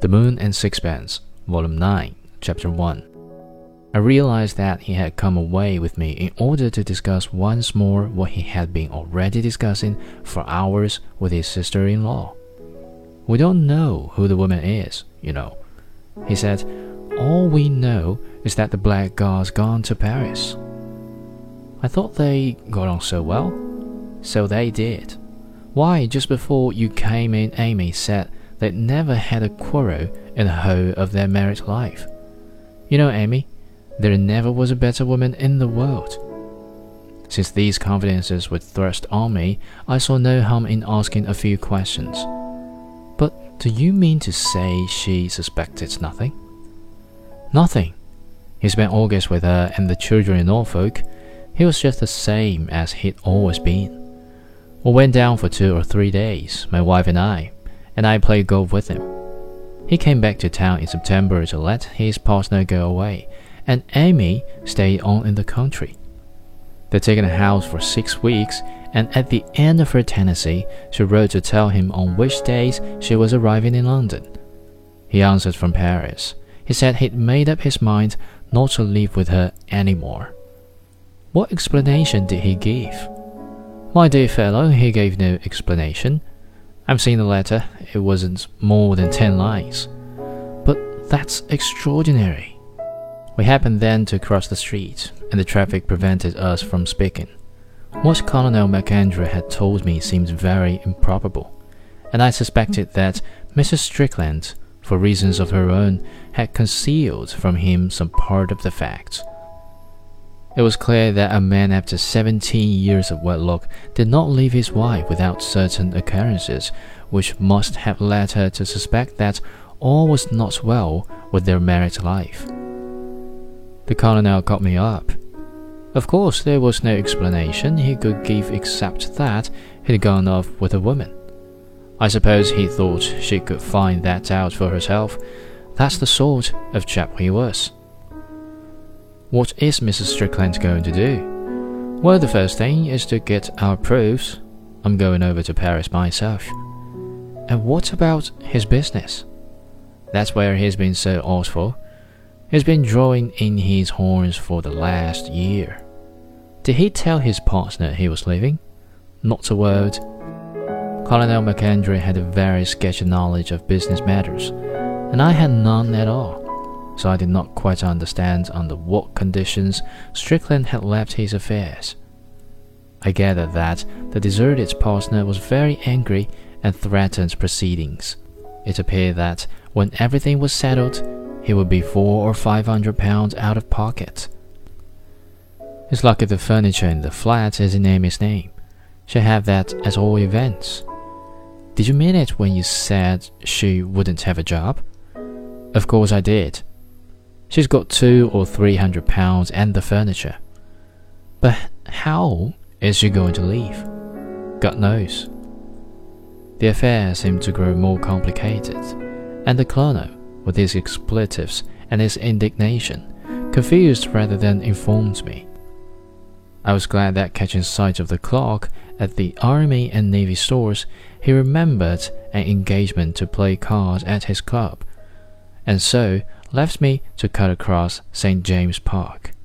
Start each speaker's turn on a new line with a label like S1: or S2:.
S1: The Moon and Sixpence, Volume 9, Chapter 1. I realized that he had come away with me in order to discuss once more what he had been already discussing for hours with his sister in law. We don't know who the woman is, you know. He said, All we know is that the black blackguard's gone to Paris. I thought they got on so well. So they did. Why, just before you came in, Amy said they'd never had a quarrel in the whole of their married life. You know, Amy, there never was a better woman in the world. Since these confidences were thrust on me, I saw no harm in asking a few questions. But do you mean to say she suspected nothing? Nothing. He spent August with her and the children in Norfolk. He was just the same as he'd always been. We went down for two or three days, my wife and I, and I played golf with him. He came back to town in September to let his partner go away, and Amy stayed on in the country. They'd taken a house for six weeks, and at the end of her tenancy, she wrote to tell him on which days she was arriving in London. He answered from Paris. He said he'd made up his mind not to live with her any more. What explanation did he give? My dear fellow, he gave no explanation. I've seen the letter. It wasn't more than ten lines. But that's extraordinary. We happened then to cross the street, and the traffic prevented us from speaking. What Colonel MacAndrew had told me seemed very improbable, and I suspected that Mrs. Strickland, for reasons of her own, had concealed from him some part of the facts. It was clear that a man after 17 years of wedlock did not leave his wife without certain occurrences which must have led her to suspect that all was not well with their married life. The colonel caught me up. Of course, there was no explanation he could give except that he'd gone off with a woman. I suppose he thought she could find that out for herself. That's the sort of chap he was. What is Mrs. Strickland going to do? Well, the first thing is to get our proofs. I'm going over to Paris myself. And what about his business? That's where he's been so awful. He's been drawing in his horns for the last year. Did he tell his partner he was leaving? Not a word. Colonel MacAndrew had a very sketchy knowledge of business matters, and I had none at all so I did not quite understand under what conditions Strickland had left his affairs. I gathered that the deserted partner was very angry and threatened proceedings. It appeared that when everything was settled, he would be four or five hundred pounds out of pocket. It's lucky the furniture in the flat is in Amy's name. She'll have that at all events. Did you mean it when you said she wouldn't have a job? Of course I did. She's got two or three hundred pounds and the furniture. But how is she going to leave? God knows. The affair seemed to grow more complicated, and the colonel, with his expletives and his indignation, confused rather than informed me. I was glad that catching sight of the clock at the Army and Navy stores, he remembered an engagement to play cards at his club, and so left me to cut across St. James Park.